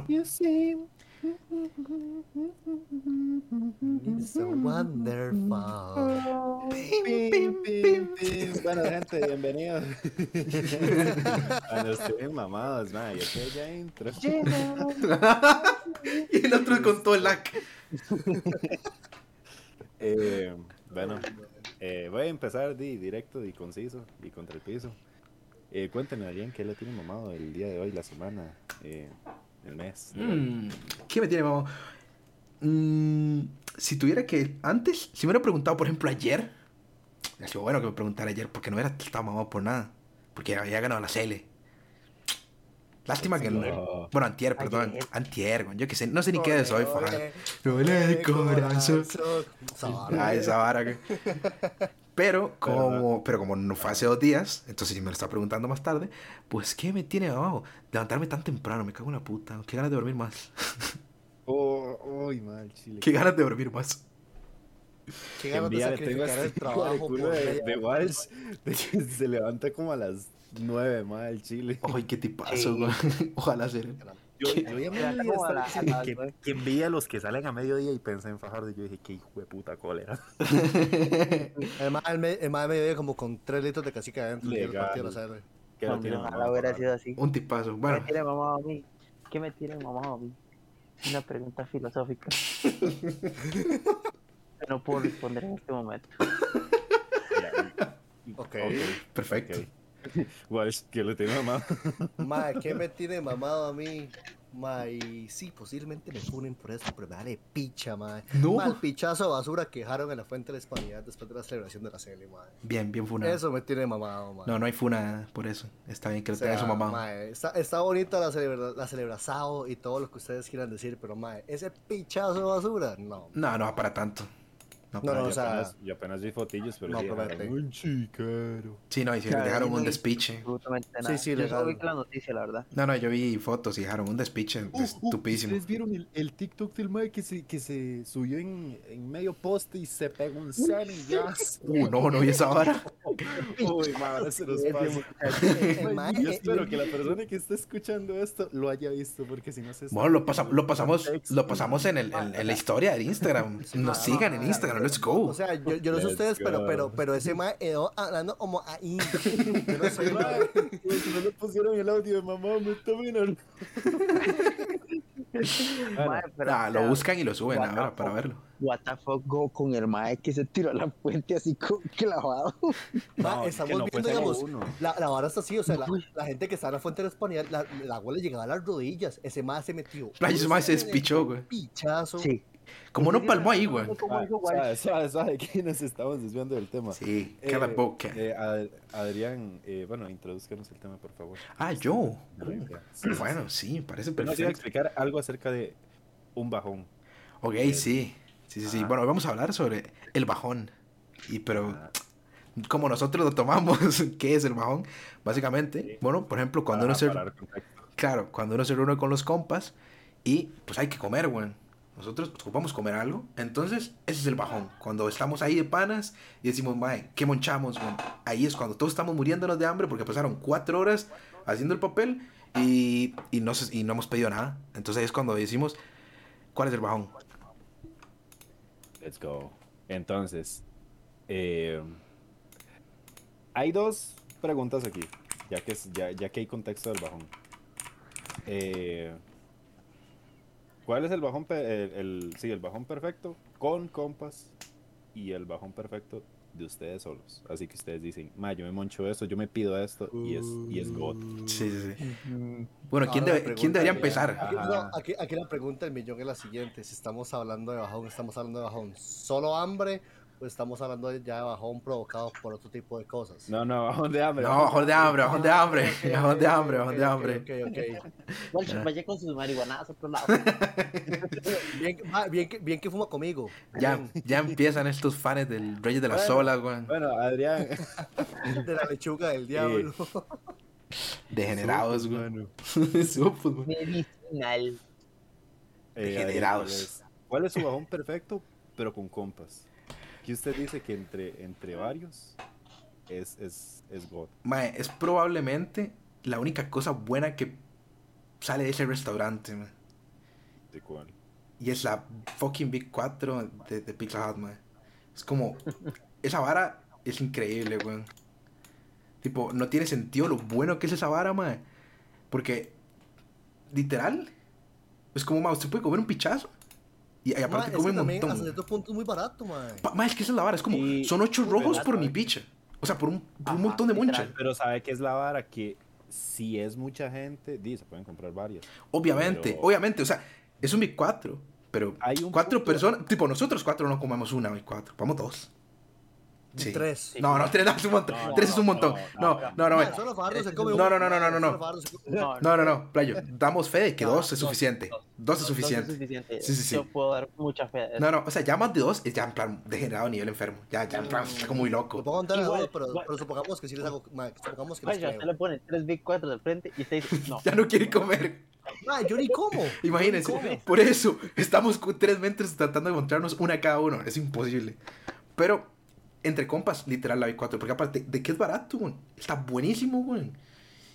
Claro. You seem so wonderful. Pim, pim, pim. Bueno, gente, bienvenidos. Cuando estén mamados, man, ya que ya intro. y el otro con todo el lag. Eh, bueno, eh, voy a empezar di, directo y conciso y contra el piso. Eh, cuéntenme a alguien qué le tiene mamado el día de hoy, la semana, eh, el mes. Mm, ¿Qué me tiene mamado? Mm, si tuviera que. Antes, si me hubiera preguntado, por ejemplo, ayer. Ha sido bueno que me preguntara ayer, porque no hubiera estado mamado por nada. Porque había ganado la CL. Lástima que no. No. Bueno, antier, perdón. Ayer. Antier. Yo que sé, no sé ni qué de soy, faja. Role de corazón. Ah, esa vara. Pero como, pero como no fue hace dos días, entonces si me lo está preguntando más tarde, pues ¿qué me tiene abajo? Levantarme tan temprano, me cago en la puta. Qué ganas de dormir más. Oh, mal, chile. Qué ganas de dormir más. Qué ganas de sacrificar el trabajo de por de, Walsh, de que se levanta como a las 9 mal chile. Ay, qué tipazo, güey. Ojalá ser. Yo, ¿Qué? yo a esta- la- a que, que envidia a los que salen a mediodía y pensé en Fajardo y yo dije, qué hijo de puta cólera. Además, el, me, el mae me vive como con 3 litros de cacique adentro. y el Legal. partido lo sabe. Que lo tiene mamado, hubiera sido así. Un tipazo. ¿Qué Bueno, me tiene mamado a mí? ¿Qué me tiene mamado a mí? Una pregunta filosófica. que no puedo responder en este momento. Ya, Ok. perfecto. ok. Walsh, que lo tiene mamado. ¿qué me tiene mamado a mí? Mae, sí, posiblemente me funen por eso, pero me vale picha, mae. No. Mae, el pichazo de basura que dejaron en la fuente de la hispanidad después de la celebración de la CL, mae. Bien, bien funado. Eso me tiene mamado, mae. No, no hay funa por eso. Está bien que O lo tenga su mamá. mae, está, está bonita la, celebra, la celebrazao y todo lo que ustedes quieran decir, pero mae, ese pichazo de basura, no. No, no para tanto. No, No, para no, yo, o sea- apenas, yo apenas vi fotillos, pero No, sí un chicaro. Sí, no, y si le Claro, dejaron un despiche. Absolutamente nada. Sí, sí, Yo solo vi la noticia, la verdad. No, no, yo vi fotos y dejaron un despiche estupísimo. ¿Ustedes vieron el, el TikTok del mae que se, que se subió en, en medio poste y se pegó un semi jazz? Uh, no, no vi esa vara. Uy, mae, ahora se nos pasa. Yo espero que la persona que está escuchando esto lo haya visto, porque si no se Bueno, lo, pasa- lo pasamos, lo pasamos en, el, en, en la historia del Instagram. Nos sigan en Instagram, let's go. O sea, yo, yo no sé Let's ustedes, pero, go. pero, pero ese mae quedó hablando como ahí. Yo no soy mae. no le pusieron el audio de mamá, me toman Mae, pero, Ah, lo buscan y lo suben what ahora para verlo. What the fuck go con el mae que se tiró a la fuente así clavado. Ma, estamos viendo, digamos, la, la vara está así, o sea, la, la gente que está en la fuente de la hispanidad, la, el agua le llegaba a las rodillas. Ese mae se metió. Ese mae se despichó, güey. Pichazo. Sí. Como no palmó ahí, güey. Suave, suave, suave, que nos estamos desviando del tema. Sí, Eh, cada boca. eh, Ad- Adrián, eh, bueno, introduzcanos el tema, por favor. Ah, yo. Sí, sí, Bueno, sí, parece Yo nos iba a perfecto. explicar algo acerca de un bajón. Ok, sí. Sí, sí, sí. Bueno, vamos a hablar sobre el bajón. Y pero Ah. como nosotros lo tomamos, ¿qué es el bajón? Básicamente, Sí. bueno, por ejemplo, cuando uno se claro, cuando uno se reúne con los compas y pues hay que comer, güey. Nosotros ocupamos comer algo. Entonces, ese es el bajón. Cuando estamos ahí de panas y decimos, mae, ¿qué monchamos? Ahí es cuando todos estamos muriéndonos de hambre porque pasaron cuatro horas haciendo el papel y, y, no, y no hemos pedido nada. Entonces ahí es cuando decimos, ¿cuál es el bajón? Let's go. Entonces, eh, hay dos preguntas aquí, ya que, ya, ya que hay contexto del bajón. Eh, ¿Cuál es el bajón, pe- el, el- sí, el bajón perfecto con compas y el bajón perfecto de ustedes solos? Así que ustedes dicen, ma, yo me moncho esto, yo me pido esto y es, y es God. Sí, sí, sí. Mm, Bueno, ¿quién, pregunta ¿quién debería empezar? Aquí, no, aquí, aquí la pregunta del millón es la siguiente: si estamos hablando de bajón, ¿estamos hablando de bajón solo hambre o estamos hablando de ya de bajón provocado por otro tipo de cosas? No, no, bajón de hambre. No, bajón de hambre, bajón de hambre, bajón de hambre, bajón de hambre. ok, ok. Walsh, vaya con sus marihuanadas a otro lado. Bien, ah, bien, que, bien que fuma conmigo. Ya, ya empiezan estos fans del Reyes de las Bueno. Olas, güey. Bueno, Adrián. De la lechuga del diablo. Degenerados, güey. Medicinal. Eh, Degenerados. ¿cuál es- ¿Cuál es su bajón perfecto, pero con compas? Que usted dice que entre, entre varios es, es, es God. Mae, es probablemente la única cosa buena que sale de ese restaurante. ¿De cuál? Y es la fucking Big 4 de, de Pizza Hut, mae. Es como. Esa vara es increíble, weón. Tipo, no tiene sentido lo bueno que es esa vara, mae. Porque, literal, es como, mae, usted puede comer un pichazo. Y, aparte es come un montón. hasta cierto punto es muy barato, mae. Pa- mae, es que esa es la vara. Es como, Y- son ocho rojos por mi picha. O sea, por un, por un montón de literal. moncha. Pero sabe que es la vara que si es mucha gente, di, se pueden comprar varias. Obviamente, Pero- obviamente. O sea, es un Big 4. Pero Hay un cuatro punto- personas. Tipo, nosotros cuatro no comemos una Big 4. Vamos dos. Sí. Tres. No, no, tres no, es un montón. No, tres es un no, montón. no, No, no, no, no, solo Fajardo se No, come no, no, no, no, no, no. uno. No, no, no, playo. Damos fe de que No, dos es dos, suficiente. dos. Dos es suficiente. suficiente. Sí, sí, sí. Yo puedo dar mucha fe de eso. No, no, o sea, ya más de dos es ya en plan degenerado a nivel enfermo. Ya, ya en plan, está como muy Lo loco. en tela de Igual, duda, pero, pero supongamos que sí les hago. supongamos que les Vaya, usted le pone tres Big 4 del frente y usted dice, no. Ya no quiere comer. Ma, yo ni como. Imagínense. Por eso estamos tres mentes tratando de encontrarnos una cada uno. Es imposible. Pero entre compas, literal la B4. Porque aparte, ¿de qué es barato, güey? Está buenísimo, güey.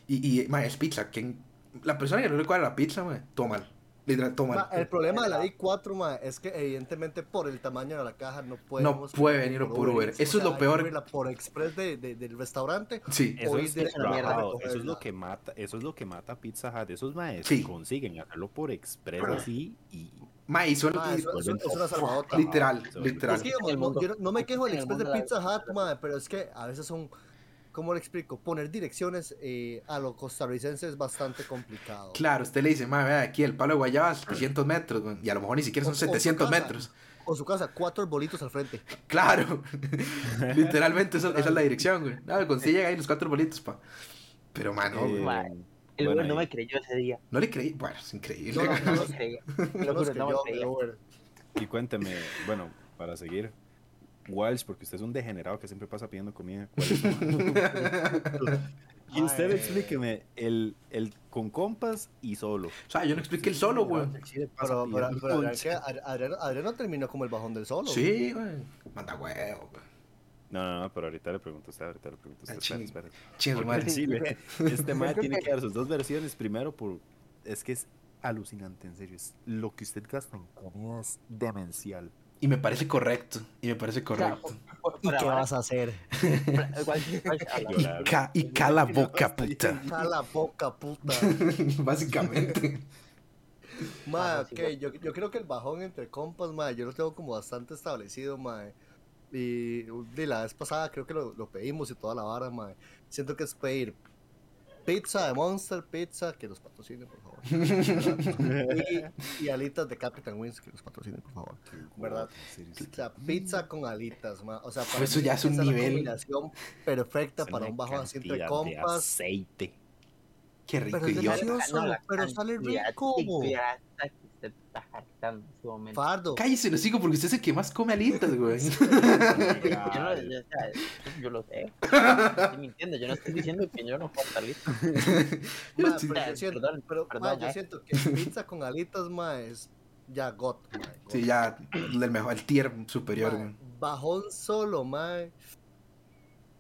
Y, y ma, es pizza. ¿Quién- La persona que no le cuadra la pizza, güey, todo mal. Literal, todo mal. Ma, el problema de la i4, ma, es que evidentemente por el tamaño de la caja no puede No puede venir por Uber. Eso es lo hay que peor. abrirla por Express de, de- del restaurante. Sí. Eso O es, a la mierda eso es lo que mata, eso es lo que mata Pizza Hut. Esos maestros Sí. consiguen hacerlo por express así y Ma, y son- Ma, es una salvadota. literal, literal. Es que no, mundo- yo no, no me quejo del Express de Pizza Hut, restauración. ma, pero es que a veces son, ¿cómo le explico? Poner direcciones eh, a lo costarricense es bastante complicado. Claro, usted le dice, ma, vea, aquí el palo de guayaba 700 metros, güey, y a lo mejor ni siquiera son O- o su 700 casa. metros. O su casa, cuatro arbolitos al frente. Claro, literalmente esa, esa es la dirección, güey. No, consigue ahí los cuatro bolitos, pa. Pero, mano, eh, El bueno, güey no me creyó ese día. no le creí. Bueno, es increíble. No, no, No no, me creía. no no me creía. Y cuénteme, bueno, para seguir, Walsh, porque usted es un degenerado que siempre pasa pidiendo comida. ¿cuál es y usted Ay. explíqueme el, el con compas y solo. O sea, yo no expliqué el solo, güey. Pero, pero, pero Adrián no terminó como el bajón del solo. Sí, güey. Manda huevo, güey. No, no, no, pero ahorita le pregunto a usted, ahorita le pregunto a Ah, usted. Espera, ching. espera. Sí, ve, este man tiene que- dar sus dos versiones. Primero, por es que es alucinante, en serio. Es lo que usted gasta en comida es demencial. Y me parece correcto. Y me parece correcto. por- por- ¿Y qué ahora, vas a hacer? Y, ca y cala boca, puta. Cala boca, puta. Básicamente. Ma, Ah, ok, yo, yo creo que el bajón entre compas, ma, yo lo tengo como bastante establecido, ma. Y de la vez pasada creo que lo, lo pedimos y toda la vara. Siento que es pedir pizza de Monster Pizza, que los patrocinen, por favor. y, y alitas de Captain Wings, que los patrocinen, por favor. ¿Verdad? O sea, pizza con alitas, ma. O sea, para Eso ya es un nivel. combinación perfecta es para un entre cantidad de compas. aceite. Qué rico, Pero es idiota. delicioso. No, la pero sale rico. de grasa que usted está jactando en su momento. Fardo. Cállese, lo sigo porque usted es el que más come alitas, güey. Yo, no, yo, o sea, yo lo sé. Estoy mintiendo. Yo no estoy diciendo que yo no estar listo. Yo Ma, pero yo siento, Perdón, pero, perdón, ma, yo eh. siento que pizza con alitas, ma, es ya got, ma, got. Sí, ya, el mejor, el tier superior, güey. bajón solo, ma.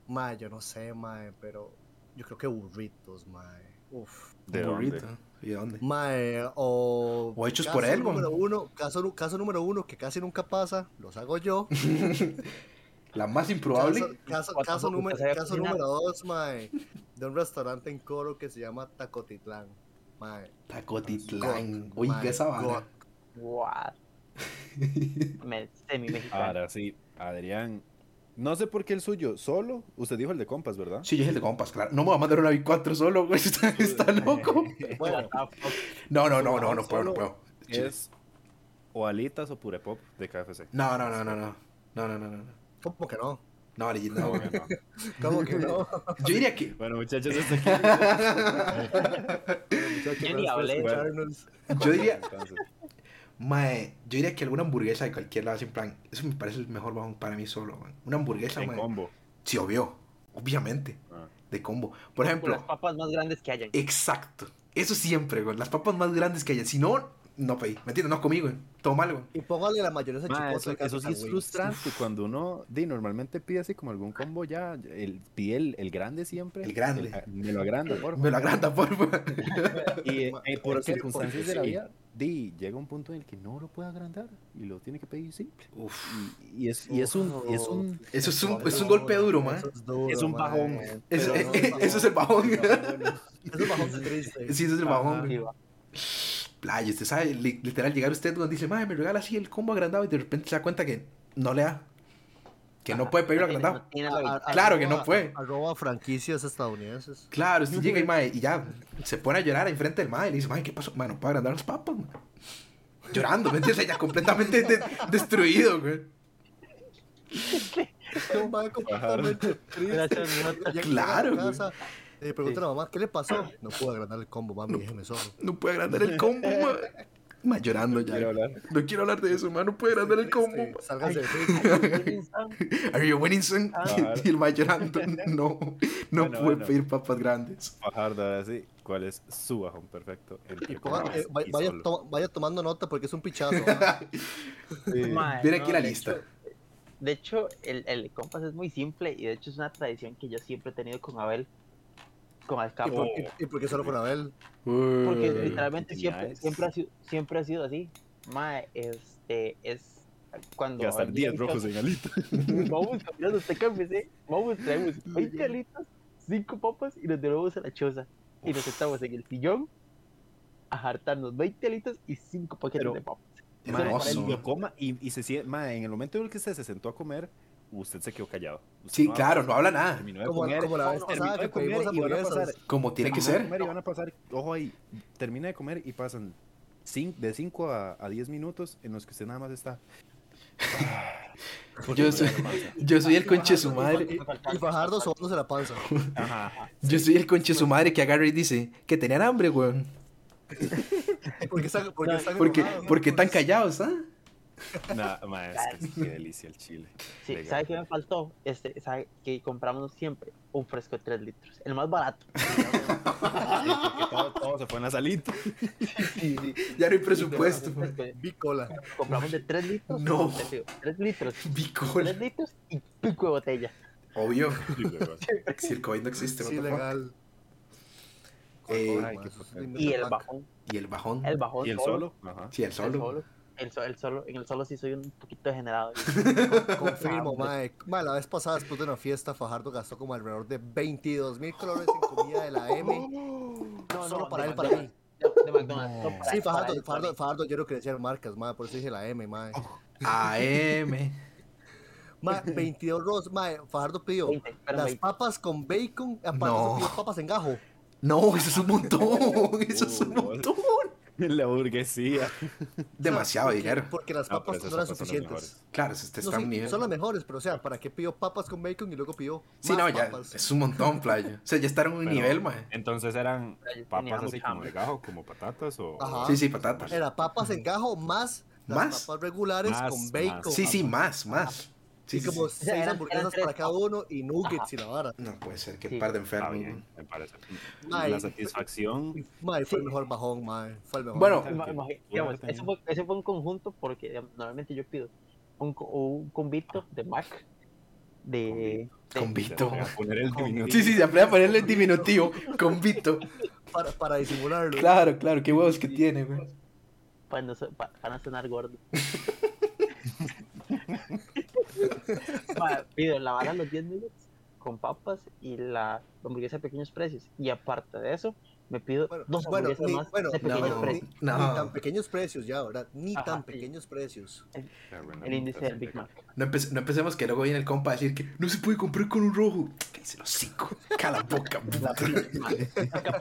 Ma, yo no sé, ma, pero yo creo que burritos, ma. Uf. ¿De Un dónde? burrito. ¿Y de dónde? Ma, o... O hechos por él, número güey. uno, caso, caso número uno, que casi nunca pasa, los hago yo. La más improbable. Caso, número, caso número dos, ma, de un restaurante en Coro que se llama Tacotitlán. Ma, Tacotitlán. ma, esa vara. What? Me, semi mexicano. Ahora sí, Adrián. No sé por qué el suyo, solo. Usted dijo el de compas, ¿verdad? Sí, yo es el de compas, claro. No me voy a mandar una B4 solo, güey. Está, está loco. Bueno? No, no, no, no, no puedo, no puedo. Es o alitas o pure pop de KFC. No, no, no, no, no. No, no, no, no. ¿cómo que no? No, no, No. ¿Cómo que no? Yo diría que. Bueno, muchachos, hasta aquí. Yo ni hablé. Yo diría. Mae, yo diría que alguna hamburguesa de cualquier lado, en plan. Eso me parece el mejor bajón para mí solo, man. Una hamburguesa, mae. combo. Sí, obvio. Obviamente. Ah. De combo. Por Con las ejemplo. papas más grandes que hayan. Exacto. Eso siempre, güey. Las papas más grandes que haya. Si no, no pedí. ¿Me entiendes? No comí, güey. Todo mal, güey. Y póngale la mayonesa Ma, chipotle. eso, eso sí es frustrante cuando uno di, normalmente pide así como algún combo ya, el, pide el, el grande siempre. El grande. el- me lo agranda, por Me lo agranda, por favor. Y eh, eh, por circunstancias de la vida, di, llega un punto en el que no lo puede agrandar y lo tiene que pedir simple. Uf. Y, y es, y es un, y es un Eso es un, es un golpe duro, man. Eso es duro, Es un bajón. Eso, eh, eso es el bajón. Es un bajón triste. Sí, eso es el bajón. Playa, usted sabe, literal, llegar usted donde dice, madre, me regala así el combo agrandado y de repente se da cuenta que no le da. Que no puede pedir No tiene- agrandado. no tiene la A- habilidad. a- Claro que no arroba- puede. Arroba franquicias estadounidenses. Claro, usted llega y, mae, y ya se pone a llorar enfrente del madre y le dice, madre, ¿qué pasó? Madre, no puedo agrandar las papas, mae". Llorando, ¿me entiendes? Ya completamente de- destruido, güey. Completamente triste. Claro, güey. Le pregunta a la mamá, ¿qué le pasó? No puedo agrandar el combo, mami, déjeme solo. No puede agrandar el combo, mae. Mae, llorando ya. Quiero hablar. No quiero hablar de eso, mae, no puede agrandar el combo. Este, Sálgase de Facebook. Are you winning, son? Ah. Y el mae llorando. No, no Bueno, puede bueno. pedir papas grandes. Fajardo, ahora sí, ¿cuál es su bajón perfecto? El ponga- eh, vaya, solo. to- vaya tomando nota porque es un pichazo. Sí. Viene no, aquí la lista. hecho- de hecho, el, el compas es muy simple y de hecho es una tradición que yo siempre he tenido con Abel, con ¿Y Alcapo. por, y- y por qué solo con Abel? Porque Uy. literalmente siempre, siempre, ha sido, siempre ha sido así. Mae, este, es cuando... Gastar Abel 10 llega y rojos en alita. Vamos caminando hasta KFC, vamos, traemos 20 alitas, 5 papas y nos devolvemos a la choza. Y nos sentamos en el sillón a hartarnos 20 alitas y 5 paquetes Pero- de papas. Hermoso. y coma y, y se siente, mae, en el momento en el que usted se sentó a comer, usted se quedó callado. Usted Sí, no claro, habla, no habla nada. Terminó de Como, comer, como la vez terminó pasada de que comer pedimos y van a pasar, hamburguesas. Como tiene que ser. comer y van a pasar, ojo ahí, termina de comer y pasan cin- de 5 a, a 10 minutos en los que usted nada más está. Porque Yo soy, yo soy el conche su madre. Y Fajardo sobándose la panza. Ajá. Yo soy el conche su madre que agarra y dice que tenían hambre, weón. ¿Por qué están, por qué están Porque, porque tan callados, ¿ah? mae, es que qué delicia el chile. Sí, Legal. ¿sabe qué me faltó? Este, ¿sabe que compramos siempre? Un fresco de 3 litros. El más barato. Sí, porque todo, todo se fue en la salita. Sí, sí. Ya no hay presupuesto. De- Bicola. Compramos de 3 litros. No. 3 litros. Bicola. 3 litros y pico de botella. Obvio. Si el COVID no existe, Sí, what the fuck. legal. Eh, Y el bajón. Y el bajón. El bajón. ¿Y el solo? Ajá. Sí, el El solo. El, el solo. En el solo sí soy un poquito degenerado. Confirmo, mae. Mae, la vez pasada, después de una fiesta, Fajardo gastó como alrededor de 22 mil colores en comida de la M. No, Solo no, para él, para mí. De, McDonald's. no, Sí, Fajardo, Fajardo, mí. Fajardo, yo no quería decir marcas, mae, por eso dije la M, mae. AM. Mae, 22 rolls, mae, Fajardo pidió 20, pero las 20. papas con bacon, aparte No. pidió papas en gajo. No, eso es un montón. Eso es un montón. La burguesía. Demasiado Porque- dinero. Porque las No, papas no eran suficientes. Claro, este No, está sí, nivel. son las mejores, pero o sea, ¿para qué pidió papas con bacon y luego pidió Sí, más no, ya. papas? Es un montón, playa. O sea, ya está en un Pero- nivel, mae. Entonces eran papas así como de gajo, como patatas o. Ajá. Sí, sí, patatas. Era papas en gajo más las ¿Más? papas regulares Más, con más. bacon. Sí, sí, más, más. Sí, sí, como sí. seis Eran- hamburguesas eran para cada uno y nuggets y la vara. No puede ser, qué Sí. par de enfermos. bien, güey. me parece. Ay, La satisfacción. Mae, fue el mejor bajón, mae. Fue el mejor. Bueno, digamos, ese, fue, ese fue un conjunto porque digamos, normalmente yo pido un, un convito de Mac de, de- Convito. Voy a poner el diminutivo. Sí, sí, se aprende a ponerle el diminutivo. Convito. para, para disimularlo. Claro, claro, qué huevos que tiene, güey. para, no, so- pa- para no sonar gordo. Pido la vara los 10 minutos con papas y la hamburguesa de pequeños precios. Y aparte de eso, me pido Bueno, dos bueno, ni- más bueno, de pequeños no. Ni, precios. No. ni tan pequeños precios ya, ¿verdad? Ni Ajá, tan sí. pequeños precios. El índice del Big Mac. No, empe- no empecemos que luego viene el compa a decir que no se puede comprar con un rojo. Cállese los cinco. Cala boca. La próxima,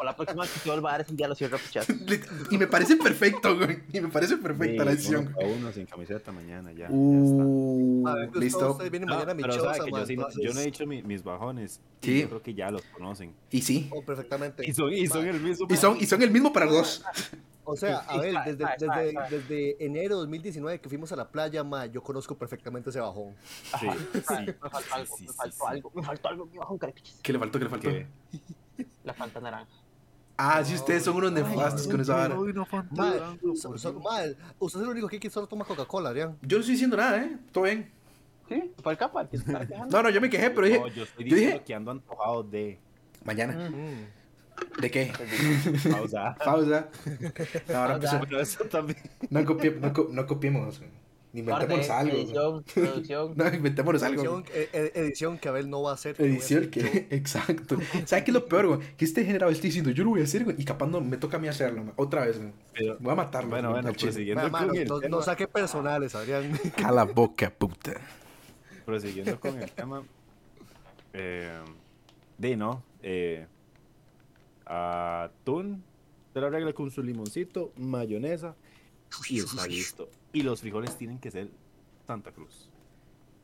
la próxima que te vuelva a dar ese día lo cierro y me parece perfecto, güey. Y me parece perfecta la decisión. A uno sin camiseta mañana ya. Uh, listo. vienen ya está. mañana a No, mi pero choza, sabe que yo, sí no- yo no he dicho mi- mis bajones. Sí. Yo creo que ya los conocen. Y sí. Oh, perfectamente. Y son, y son el mismo. Y son, y son el mismo para los dos. O sea, a ver, desde, desde, desde enero de 2019 que fuimos a la playa, ma, yo conozco perfectamente ese bajón. Sí, Me sí. faltó algo, sí, me faltó sí. algo, me faltó algo, me bajó un carapichis. ¿Qué le faltó? ¿Qué le faltó? Que- La Fanta naranja. Ah, sí, ustedes son unos nefastos con esa vara. So- mae, usted es el único que solo toma Coca-Cola, Adrián. Yo no estoy diciendo nada, ¿eh? Todo bien. Sí, fue el capa. No, no, yo me quejé, pero dije, No, yo estoy yo diciendo dije- que ando antojado de mañana. Mm. ¿De qué? pausa. Pausa. No, ahora Pausa. empezó- Pero eso también. no, copie- no, co- no copiemos. Ni inventémonos algo. edición, producción. No, inventémonos algo. Edición, eh, eh, edición que Abel no va a hacer. Edición que, exacto. ¿Sabes qué es lo peor, güey? Que este generado esté diciendo, yo lo voy a hacer, güey, y capaz no me toca a mí hacerlo, güey. otra vez, güey. Pero- Voy a matarlo. Bueno, bueno, prosiguiendo con el no, no tema. saque personales, Adrián. Cala boca, puta. Prosiguiendo con el tema. Eh, de no. Eh, atún. Se lo arregla con su limoncito, mayonesa. Y está listo. Y los frijoles tienen que ser Santa Cruz.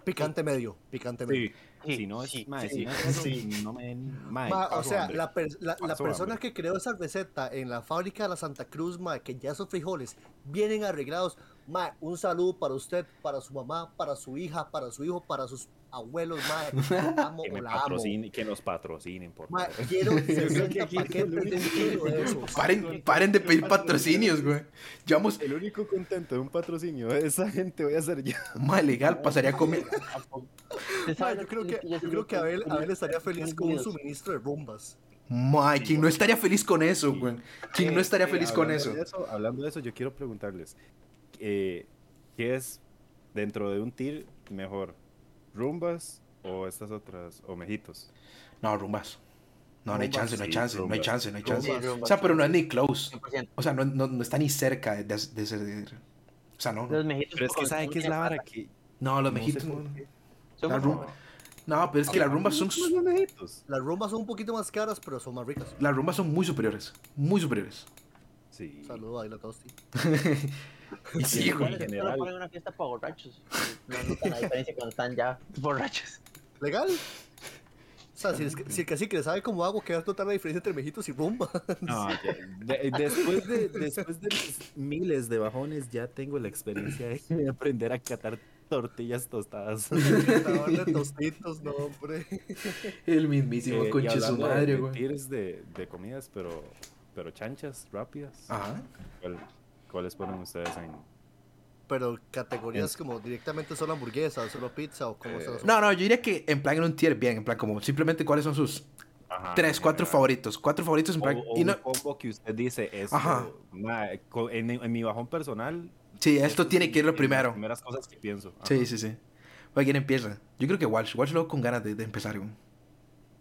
Picante medio, picante medio. Sí. Si no es. sí, mae, sí, si no es no me den. mae, Ma, o sea, hambre. la, per- la, la Paso persona hambre. que creó esa receta en la fábrica de la Santa Cruz, que ya esos frijoles vienen arreglados, ma, un saludo para usted, para su mamá, para su hija, para su hijo, para sus abuelos, ma, la amo que, me la amo. que nos patrocinen, por favor. quiero Creo que 60 aquí paquetes de un kilo de esos. Paren, paren de pedir patrocinios, güey. Llevamos El único contento de un patrocinio de esa gente voy a ser yo. más legal, pasaría a comer. ¿Usted Ma, yo creo que, yo creo que Abel, Abel estaría feliz con un suministro de rumbas. Mae, ¿quién no estaría feliz con eso, güey? ¿Quién no estaría Eh, feliz con hablando eso? de Hablando de eso, yo quiero preguntarles, eh, ¿qué es dentro de un tir mejor? ¿Rumbas o estas otras, o mejitos? No, rumbas. No, no hay chance, no hay sí, chance, no hay chance, no hay chance. Rumbas. O sea, pero no es ni close. 100%. O sea, no, no, no está ni cerca de, de, de ser. O sea, no. Los mejitos Pero es que con- ¿saben con qué es la vara? Que No, los No mejitos. no. rumba. No, pero es que las rumbas son. ¿Cómo los mejitos? Las rumbas son un poquito más caras, pero son más ricas. Las rumbas son muy superiores. Muy superiores. Sí. Saludos a la Tosti. Y sí, güey. Lo general. ponen en una fiesta para borrachos. No notan la diferencia cuando están ya borrachos. ¿Legal? O sea, si, es que, si el cacique le sabe cómo hago, que va a notar la diferencia entre mejitos y rumba. No, ya- de- después, de, después de mis miles de bajones, ya tengo la experiencia de aprender a catar tortillas tostadas. De tostitos, no, hombre. El mismísimo Eh, conche su hablando de- madre, güey. de, de comidas, pero, pero chanchas, rápidas. Ajá. ¿Cuál- ¿Cuáles ponen ustedes en...? Pero categorías Es- como directamente solo hamburguesa, solo pizza o como Eh, No, no, yo diría que en plan en un tier bien, en plan como simplemente cuáles son sus Ajá, tres, cuatro general. favoritos. Cuatro favoritos en O, plan. o y un no, combo que usted dice, co- en, en mi bajón personal... sí, esto tiene que ir lo es de las primero. primeras cosas que pienso. Ajá. Sí, sí, sí. Oye, ¿quién empieza? Yo creo que Walsh. Walsh luego con ganas de, de empezar, güey.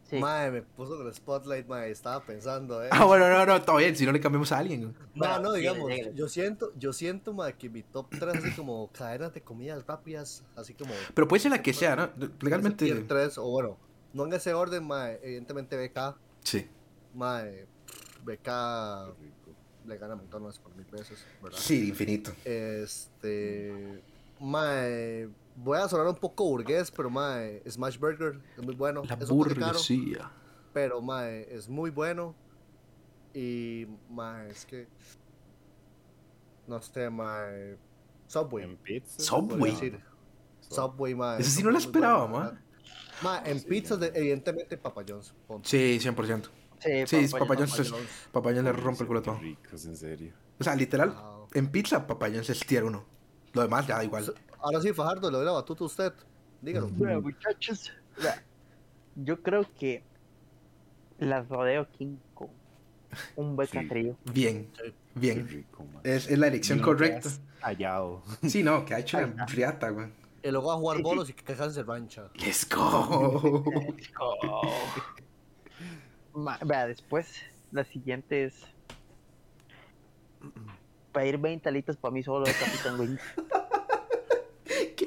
Sí. Mae, me puso en el spotlight, mae, estaba pensando, eh. Ah, bueno, no, no, todo bien. Si no le cambiamos a alguien. No, no, sí, digamos, yo siento, yo siento, mae, que mi top 3 así como cadenas de comidas rápidas, así como... Pero puede ser la que sea, ¿no? Legalmente. Tier 3, o bueno, no en ese orden, mae, evidentemente BK, Sí. mae, BK le gana montones por mil veces, ¿verdad? Sí, infinito. Este. Mae. Voy a sonar un poco burgués, pero mae. Smash Burger es muy bueno. La es caro, burguesía. pero mae. Es muy bueno. Y mae, es que. No sé, mae. Subway. En pizza. Subway. Subway, mae. Ese sí no lo esperaba, bueno, ma. ¿verdad? Mae, en Sí, pizzas, de- evidentemente, Papa John's. punto. Sí, 100%. Sí, Sí, Papa John's John's le rompe el culo a todo. ricos, en serio. O sea, literal, Ajá. en pizza, Papá John's es tier 1. Lo demás ya da igual. Ahora sí, Fajardo, le doy la batuta a usted. Dígalo. Bueno, muchachos, vea, yo creo que las rodeo King con un buen catrillo. Bien, bien. rico. Es, es la elección correcta. Hallado. Sí, no, que ha hecho una friata, güey. Y luego a jugar bolos y que cajarse rancha. Let's go. Ma- Vea, después, la siguiente es pedir 20 alitas para mí solo de Capitán Wing.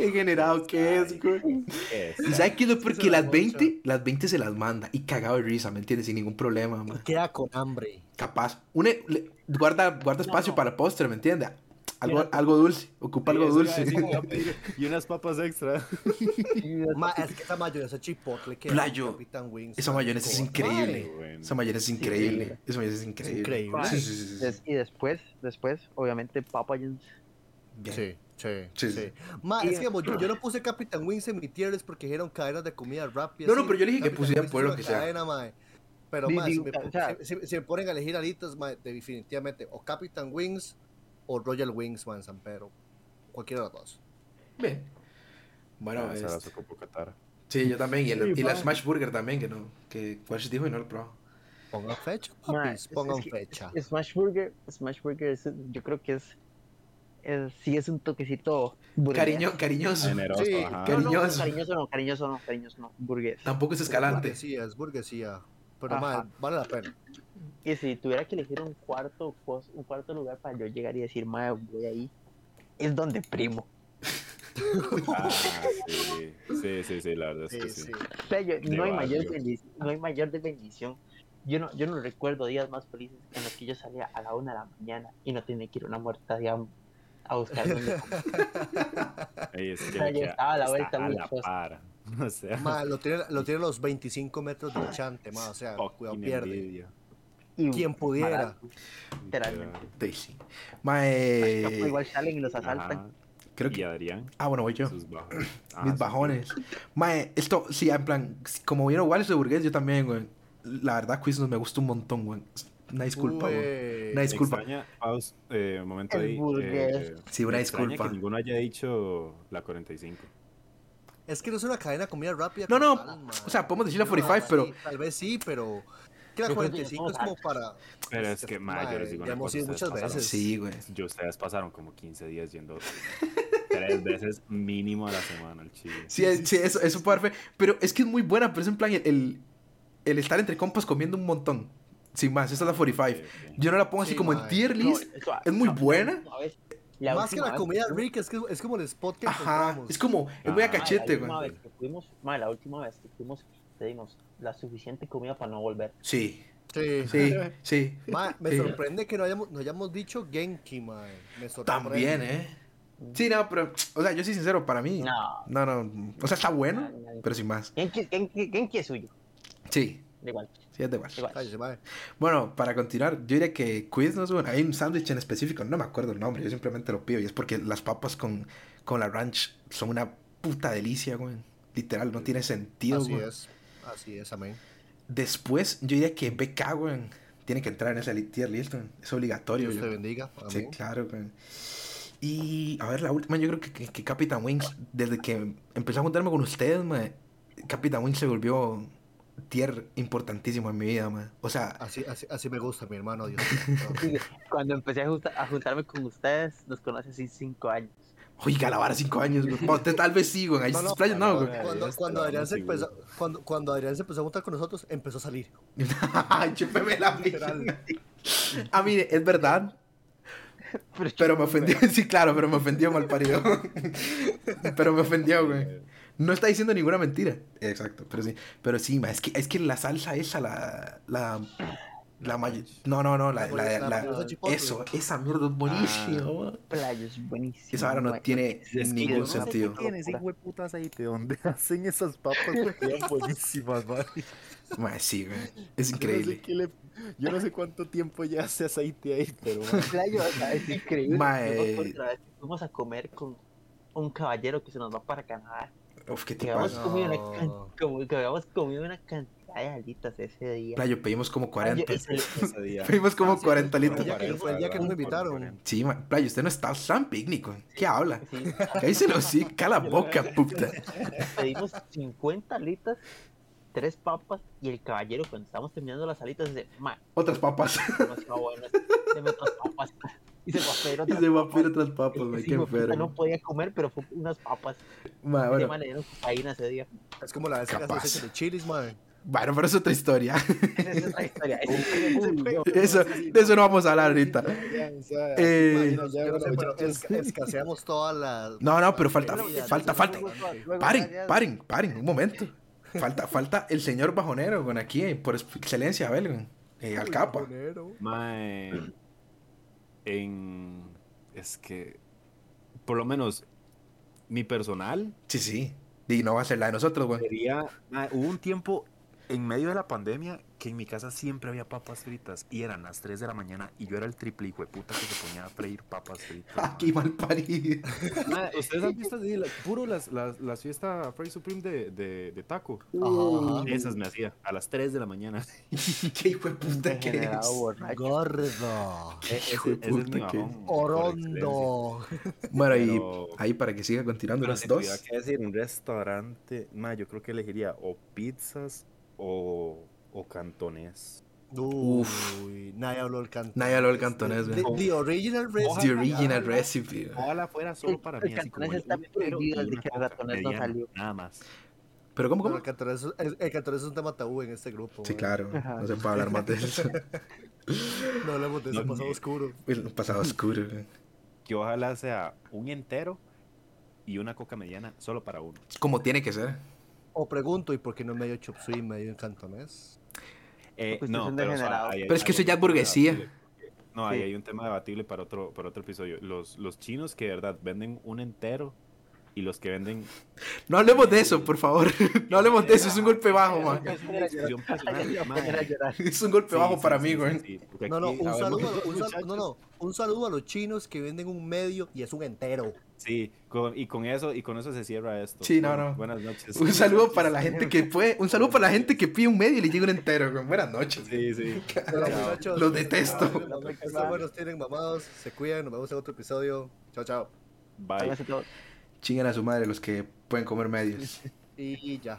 Qué generado que es, güey. Es- ¿Y sabes qué es lo peor? se Que la las mocha. 20, las 20 se las manda y cagado de risa, ¿me entiendes? Sin ningún problema, man. Queda con hambre. Capaz. Une- le- guarda, guarda espacio No. para el postre, ¿me entiendes? Algo, Mira, algo dulce. Ocupa algo dulce. decir, Y unas papas extra. Ma, es que esa mayonesa chipotle que Playo. Wings. Esa mayonesa es increíble. Esa mayonesa es increíble. Esa mayonesa es increíble. increíble. Sí, sí, sí, sí. Des- y después, después, obviamente, Papa John's. Bien. Sí, sí, Sí, sí. Ma, es que digamos, yo, yo no puse Capitán Wings en mi tier porque dijeron cadenas de comida rápida. No, no, pero yo le dije que Capitán pusieran Wings por es lo que sea. cadena, mae. Pero mae, si, o sea- si- si- me ponen a elegir alitas, mae, definitivamente o Captain Wings o Royal Wings, man, San Pedro. Cualquiera de los dos. Bien. Bueno, Ah, la este, sí, yo también. Y, el- Sí, y la. Smash Burger también, que no. Que Quash dijo y no lo probó. Pongan fecha, Ma, papis, es- pongan es fecha. es- Smash Burger, Smash Burger es- yo creo que es, es- sí es un toquecito burgués. Cariño, cariñoso. Generoso, Sí, ajá. No, no, cariñoso. cariñoso no, cariñoso no, cariñoso no, burgués. Tampoco es escalante. Burguesía, es burguesía. Pero, mae, vale la pena. Y si tuviera que elegir un cuarto, pos- un cuarto lugar para yo llegar y decir, mae, voy ahí, es donde primo. Ah, sí. sí, sí, sí, la verdad es Sí, que sí. sí. O sea, yo- De no, hay mayor bendición, no hay mayor de bendición. Yo no, yo no recuerdo días más felices en los que yo salía a la una de la mañana y no tenía que ir a una muerta, digamos, a buscar dónde es que O sea, queda- estaba a la vuelta a muy la cosa. par. O sea, Ma, lo tiene, lo tiene a los 25 metros del chante, ma, o sea, cuidado, pierde. envidia. Y Quien pudiera. Literalmente. Daisy. No, Mae. pues igual salen y los asaltan. Ajá. Creo Y que. Adrián, Ah, bueno, voy yo. sus bajos. Ah, Mis sí, bajones. Mae, esto, sí, en plan, como vieron Wallace de Burgués, yo también, güey. La verdad, Quiznos me gusta un montón, güey. Una disculpa, güey. Ué. Una disculpa. extraña, Paus, eh, un momento El ahí. eh, Sí, una disculpa. que ninguno haya dicho la 45. Es que no es una cadena de comida rápida. No, no, tal, o sea, podemos decir la No, 45, pero- sí, Tal vez sí, pero. Que la Yo creo que 45 es como para. Pero es Este, que, ma, yo les digo una cosa, muchas pasaron- veces. Sí, güey. Yo, ustedes pasaron como 15 días yendo tres veces mínimo a la semana al chile. Sí, es- sí, eso, eso puede dar fe. Pero es que es muy buena, pero es en plan el, el, el estar entre compas comiendo un montón. Sin más, esa es la 45. Eh, eh. Yo no la pongo así Sí, como en mae. tier No, list. eso- es muy buena. la Más que la comida fuimos- rica, es que es como el spot que Ajá. Es como, es muy a Ah, cachete, la última güey. vez que fuimos, mae, la última vez que fuimos, pedimos la suficiente comida para no volver. Sí, Sí. sí, sí. Ma, me Sí. sorprende que no hayamos, no hayamos dicho Genki, man. Me sorprende. También, ¿eh? Sí, no, pero, o sea, yo soy sincero, para mí. No. No, no. O sea, está bueno, pero sin más. Genki, Genki, Genki es suyo. Sí, igual, sí, es de igual. Cállese. Bueno, para continuar, yo diría que Quiznos, bueno, hay un sándwich en específico, no me acuerdo el nombre, yo simplemente lo pido y es porque las papas con, con la ranch son una puta delicia, güey. Literal, no tiene sentido, Así güey. es. Así es, amén. Después, yo diría que BK, güey, tiene que entrar en esa tier list, güey. Es obligatorio. Dios yo- te bendiga. Sí, claro, güey. Y, a ver, la última, yo creo que, que, que Captain Wings, desde que empecé a juntarme con ustedes, man, Captain Wings se volvió tier importantísimo en mi vida, man. O sea, Así, así, así me gusta, mi hermano. Dios. Cuando empecé a, junta- a juntarme con ustedes, nos conoce así cinco años. oiga, la vara cinco años, Usted tal vez sí, güey. Ahí No, no, playas, no, no, güey. Cuando, cuando, Adrián se empezó, cuando, cuando Adrián se empezó a juntar con nosotros, empezó a salir. Ay, chúpeme la. Ah, mire, es verdad. Pero me ofendió, sí, claro, pero me ofendió mal parido. pero me ofendió, güey. No está diciendo ninguna mentira. Exacto, pero sí. Pero sí, ma, es que, es que la salsa esa, la. La. La may- No, no, no, la. la, eso, esa mierda es buenísima, ma. Playo es buenísimo. Esa vara no tiene Es que ningún no sentido. tiene ese donde hacen esas papas quedan buenísimas, man. Ma, sí, güey. Es increíble. Yo no sé cuánto tiempo ya hace aceite ahí, pero Playo, es increíble. Que fuimos a comer con un caballero que se nos va para Canadá. Uf, qué Que tipo. habíamos, No. comido una, can- como, que habíamos comido una cantidad de alitas ese día. Playo, pedimos como 40. Ay, yo- ese- ese día. Pedimos como 40 El litros. día que, el día que nos invitaron. Sí, ma, Playo, usted no está tan picnic, güey. ¿Qué habla? sí, Cállese sí, cala la boca, puta. pedimos 50 alitas, tres papas y el caballero cuando estábamos terminando las alitas dice, ma, Otras papas. demasiado buenas, deme otras papas. Y se va a pedir Y otras se va a papas. pedir otras papas, güey. Qué enfermo. no podía comer, pero fue unas papas. Ma, bueno, man le dieron cocaína ese día. Es como la vez Capaz. de chilis, man. bueno, pero es otra historia. Esa es otra historia. Fue- Eso, de eso no vamos a hablar ahorita. Eh, no sé, pero es- escaseamos todas las. No, no, pero falta, falta, falta. Paren, paren, paren, un momento. Falta, falta el señor bajonero, con aquí, eh, por excelencia, Abel, güey. Eh, al capa. Mae, en es que por lo menos mi personal Sí, sí. Y no va a ser la de nosotros, güey. sería mae, hubo un tiempo en medio de la pandemia, que en mi casa siempre había papas fritas y eran las 3 de la mañana y yo era el triple hijo de puta que se ponía a freír papas fritas. Ah, qué mal parido. ¿Ustedes han visto así, la- puro las, las, las fiestas Freddy Supreme de, de, de taco? Ajá, ajá. Esas me hacía a las 3 de la mañana. qué hijo de puta que eres. Gordo. E- ese, Hijo de ese es mi puta. Orondo. Bueno, y Pero- ahí para que siga continuando si dos. que decir un restaurante, ma, yo creo que elegiría o pizzas o, o cantonés. Uy, nadie habló del cantonés. Nadie habló del cantonés, The, güey. the original recipe. The original recipe. güey. Ojalá fuera solo El- para el mí, así como cantonés el está prohibido desde que el cantonés no salió. Nada más. Pero ¿cómo, Pero cómo? el cantonés, es- el, el cantonés es un tema tabú en este grupo. Sí, man. claro. Ajá. No se puede hablar más de eso. No hablemos de ese No, pasado oscuro. El pasado oscuro. güey. Que ojalá sea un entero y una coca mediana solo para uno. Como tiene que ser. O pregunto, ¿y por qué no medio chop suey medio cantonés? Eh, no, pero, o sea, hay- Pero es que eso ya es burguesía. No, ahí Sí. hay un tema debatible para otro, para otro episodio. Los, los chinos que de verdad venden un entero y los que venden... No hablemos de eso, por favor. No hablemos de eso. Es un golpe bajo, man. Es un golpe bajo para mí, güey. No, no, un saludo, un, sal- muchachos- no, no, un saludo a los chinos que venden un medio y es un entero. Sí, con- y con eso y con eso se cierra esto. Sí, no, no. Buenas noches. Un saludo para la gente que puede. Un saludo para la gente que pide un medio y le llega un entero, güey. Buenas noches. Sí, sí. Los detesto. Estos buenos tienen mamados, se cuidan, nos vemos en otro episodio. Chao, chao. Bye. Chinguen a su madre los que pueden comer medios. Y ya.